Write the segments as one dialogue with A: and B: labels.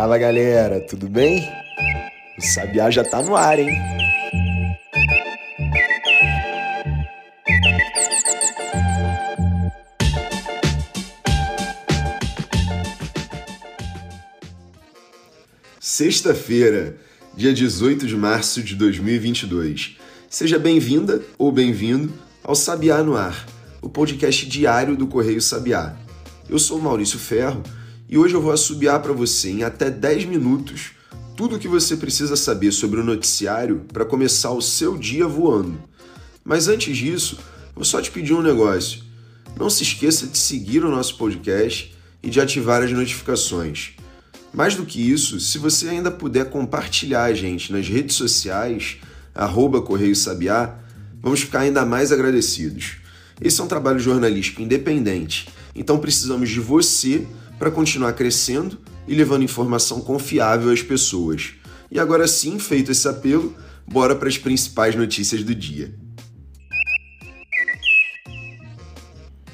A: Fala galera, tudo bem? O Sabiá já tá no ar, hein? Sexta-feira, dia 18 de março de 2022. Seja bem-vinda ou bem-vindo ao Sabiá no Ar, o podcast diário do Correio Sabiá. Eu sou Maurício Ferro e hoje eu vou assobiar para você em até 10 minutos tudo o que você precisa saber sobre o noticiário para começar o seu dia voando. Mas antes disso, vou só te pedir um negócio. Não se esqueça de seguir o nosso podcast e de ativar as notificações. Mais do que isso, se você ainda puder compartilhar a gente nas redes sociais, arroba Correio Sabiá, vamos ficar ainda mais agradecidos. Esse é um trabalho jornalístico independente, então precisamos de você para continuar crescendo e levando informação confiável às pessoas. E agora sim, feito esse apelo, bora para as principais notícias do dia.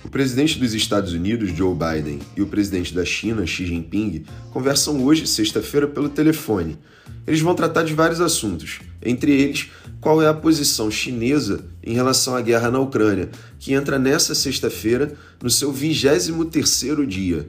A: O presidente dos Estados Unidos, Joe Biden, e o presidente da China, Xi Jinping, conversam hoje, sexta-feira, pelo telefone. Eles vão tratar de vários assuntos, entre eles, qual é a posição chinesa em relação à guerra na Ucrânia, que entra nessa sexta-feira no seu 23º dia.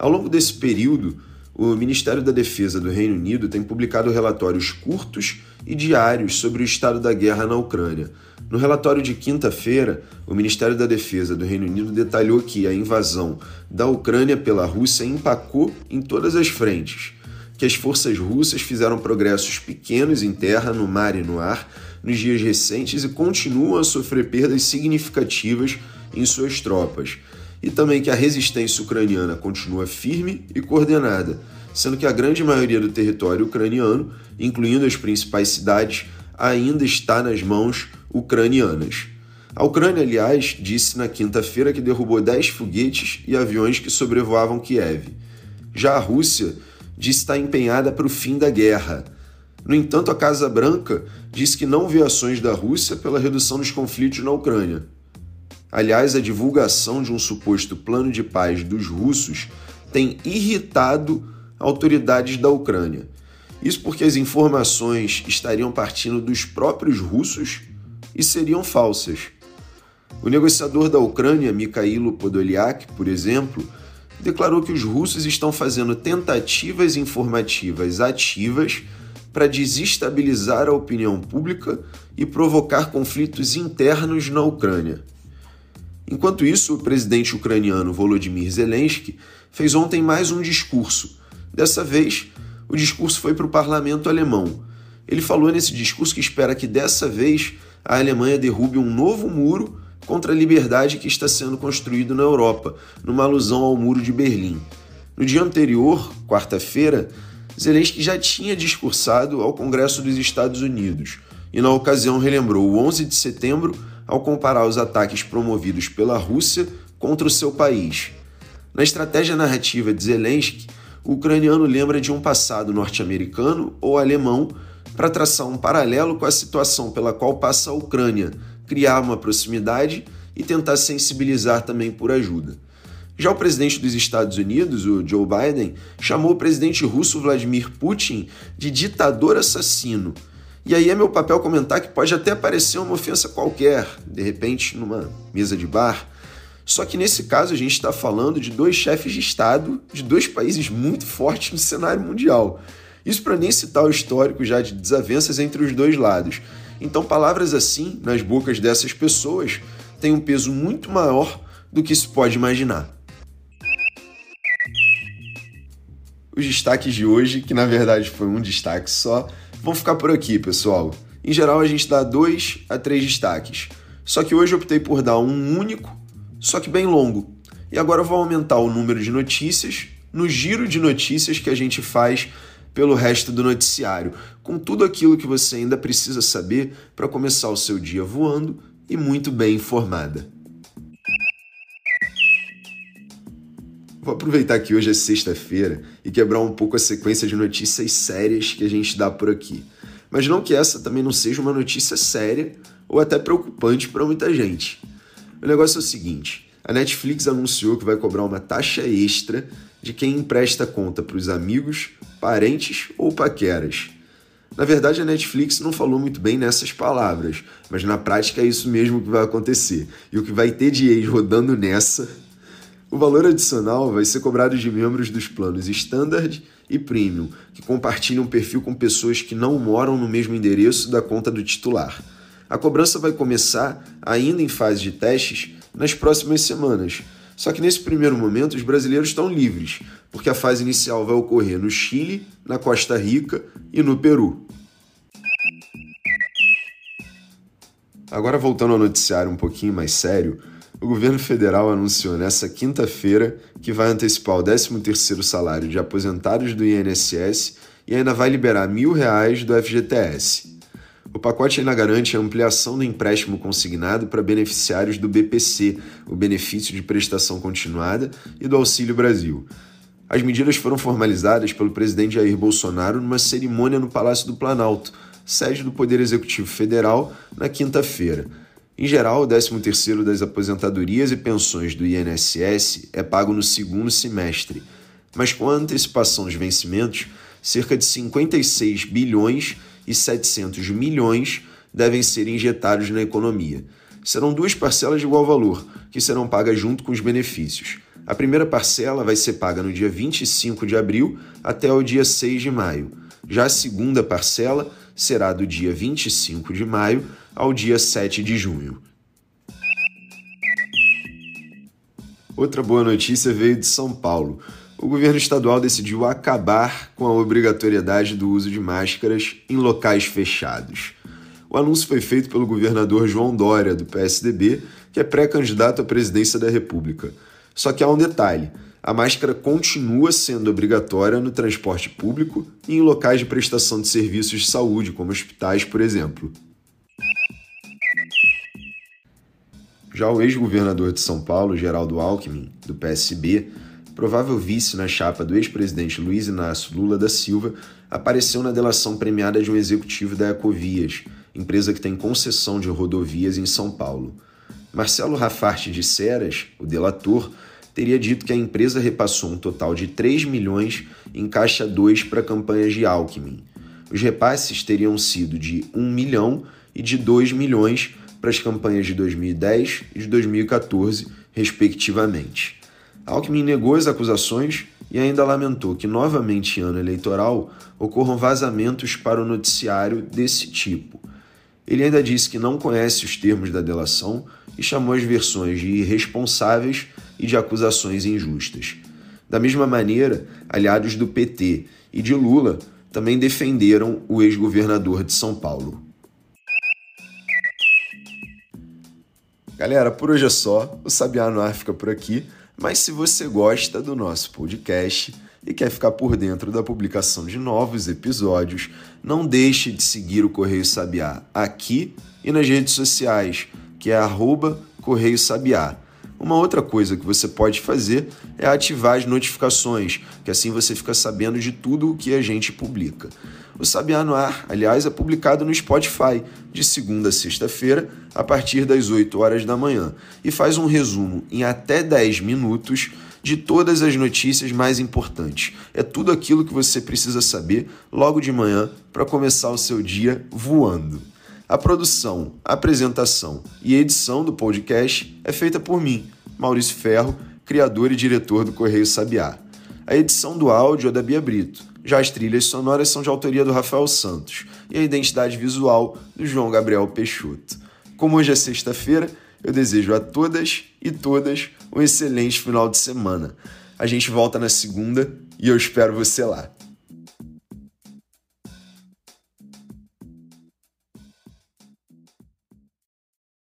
A: Ao longo desse período, o Ministério da Defesa do Reino Unido tem publicado relatórios curtos e diários sobre o estado da guerra na Ucrânia. No relatório de quinta-feira, o Ministério da Defesa do Reino Unido detalhou que a invasão da Ucrânia pela Rússia empacou em todas as frentes, que as forças russas fizeram progressos pequenos em terra, no mar e no ar nos dias recentes e continuam a sofrer perdas significativas em suas tropas e também que a resistência ucraniana continua firme e coordenada, sendo que a grande maioria do território ucraniano, incluindo as principais cidades, ainda está nas mãos ucranianas. A Ucrânia, aliás, disse na quinta-feira que derrubou 10 foguetes e aviões que sobrevoavam Kiev. Já a Rússia disse estar empenhada para o fim da guerra. No entanto, a Casa Branca disse que não vê ações da Rússia pela redução dos conflitos na Ucrânia. Aliás, a divulgação de um suposto plano de paz dos russos tem irritado autoridades da Ucrânia. Isso porque as informações estariam partindo dos próprios russos e seriam falsas. O negociador da Ucrânia, Mikhailo Podolyak, por exemplo, declarou que os russos estão fazendo tentativas informativas ativas para desestabilizar a opinião pública e provocar conflitos internos na Ucrânia. Enquanto isso, o presidente ucraniano Volodymyr Zelensky fez ontem mais um discurso. Dessa vez, o discurso foi para o parlamento alemão. Ele falou nesse discurso que espera que dessa vez a Alemanha derrube um novo muro contra a liberdade que está sendo construído na Europa, numa alusão ao Muro de Berlim. No dia anterior, quarta-feira, Zelensky já tinha discursado ao Congresso dos Estados Unidos e, na ocasião, relembrou o 11 de setembro ao comparar os ataques promovidos pela Rússia contra o seu país. Na estratégia narrativa de Zelensky, o ucraniano lembra de um passado norte-americano ou alemão para traçar um paralelo com a situação pela qual passa a Ucrânia, criar uma proximidade e tentar sensibilizar também por ajuda. Já o presidente dos Estados Unidos, o Joe Biden, chamou o presidente russo Vladimir Putin de ditador assassino e aí é meu papel comentar que pode até parecer uma ofensa qualquer, de repente numa mesa de bar. Só que nesse caso a gente está falando de dois chefes de Estado de dois países muito fortes no cenário mundial. Isso para nem citar o histórico já de desavenças entre os dois lados. Então, palavras assim, nas bocas dessas pessoas, têm um peso muito maior do que se pode imaginar. Os destaques de hoje, que na verdade foi um destaque só, vão ficar por aqui, pessoal. Em geral, a gente dá dois a três destaques. Só que hoje eu optei por dar um único, só que bem longo. E agora eu vou aumentar o número de notícias no giro de notícias que a gente faz pelo resto do noticiário, com tudo aquilo que você ainda precisa saber para começar o seu dia voando e muito bem informada. Vou aproveitar que hoje é sexta-feira e quebrar um pouco a sequência de notícias sérias que a gente dá por aqui. Mas não que essa também não seja uma notícia séria ou até preocupante para muita gente. O negócio é o seguinte: a Netflix anunciou que vai cobrar uma taxa extra de quem empresta conta para os amigos parentes ou paqueras. Na verdade, a Netflix não falou muito bem nessas palavras, mas na prática é isso mesmo que vai acontecer. E o que vai ter de ex rodando nessa. O valor adicional vai ser cobrado de membros dos planos Standard e Premium, que compartilham perfil com pessoas que não moram no mesmo endereço da conta do titular. A cobrança vai começar, ainda em fase de testes, nas próximas semanas. Só que nesse primeiro momento os brasileiros estão livres, porque a fase inicial vai ocorrer no Chile, na Costa Rica e no Peru. Agora voltando ao noticiário um pouquinho mais sério, o governo federal anunciou nesta quinta-feira que vai antecipar o 13º salário de aposentados do INSS e ainda vai liberar mil reais do FGTS. O pacote ainda garante a ampliação do empréstimo consignado para beneficiários do BPC, o Benefício de Prestação Continuada, e do Auxílio Brasil. As medidas foram formalizadas pelo presidente Jair Bolsonaro numa cerimônia no Palácio do Planalto, sede do Poder Executivo Federal, na quinta-feira. Em geral, o 13º das aposentadorias e pensões do INSS é pago no segundo semestre, mas com a antecipação dos vencimentos, cerca de 56 bilhões e 700 milhões devem ser injetados na economia. Serão duas parcelas de igual valor, que serão pagas junto com os benefícios. A primeira parcela vai ser paga no dia 25 de abril até o dia 6 de maio. Já a segunda parcela será do dia 25 de maio ao dia 7 de junho. Outra boa notícia veio de São Paulo o governo estadual decidiu acabar com a obrigatoriedade do uso de máscaras em locais fechados. O anúncio foi feito pelo governador João Dória, do PSDB, que é pré-candidato à presidência da República. Só que há um detalhe: a máscara continua sendo obrigatória no transporte público e em locais de prestação de serviços de saúde, como hospitais, por exemplo. Já o ex-governador de São Paulo, Geraldo Alckmin, do PSB, provável vice na chapa do ex-presidente Luiz Inácio Lula da Silva, apareceu na delação premiada de um executivo da Ecovias, empresa que tem concessão de rodovias em São Paulo. Marcelo Rafarte de Ceras, o delator, teria dito que a empresa repassou um total de 3 milhões em caixa 2 para campanhas de Alckmin. Os repasses teriam sido de 1 milhão e de 2 milhões para as campanhas de 2010 e de 2014, respectivamente. Alckmin negou as acusações e ainda lamentou que, novamente em ano eleitoral, ocorram vazamentos para o noticiário desse tipo. Ele ainda disse que não conhece os termos da delação e chamou as versões de irresponsáveis e de acusações injustas. Da mesma maneira, aliados do PT e de Lula também defenderam o ex-governador de São Paulo. Galera, por hoje é só. O Sabiá no Ar fica por aqui. Mas se você gosta do nosso podcast e quer ficar por dentro da publicação de novos episódios, não deixe de seguir o Correio Sabiá aqui e nas redes sociais, que é arroba Correio Sabiá. Uma outra coisa que você pode fazer é ativar as notificações, que assim você fica sabendo de tudo o que a gente publica. O Sabiá no Ar, aliás, é publicado no Spotify, de segunda a sexta-feira, a partir das 8 horas da manhã, e faz um resumo em até 10 minutos de todas as notícias mais importantes. É tudo aquilo que você precisa saber logo de manhã para começar o seu dia voando. A produção, apresentação e edição do podcast é feita por mim, Maurício Ferro, criador e diretor do Correio Sabiá. A edição do áudio é da Bia Brito. Já as trilhas sonoras são de autoria do Rafael Santos e a identidade visual do João Gabriel Peixoto. Como hoje é sexta-feira, eu desejo a todas e todas um excelente final de semana. A gente volta na segunda e eu espero você lá.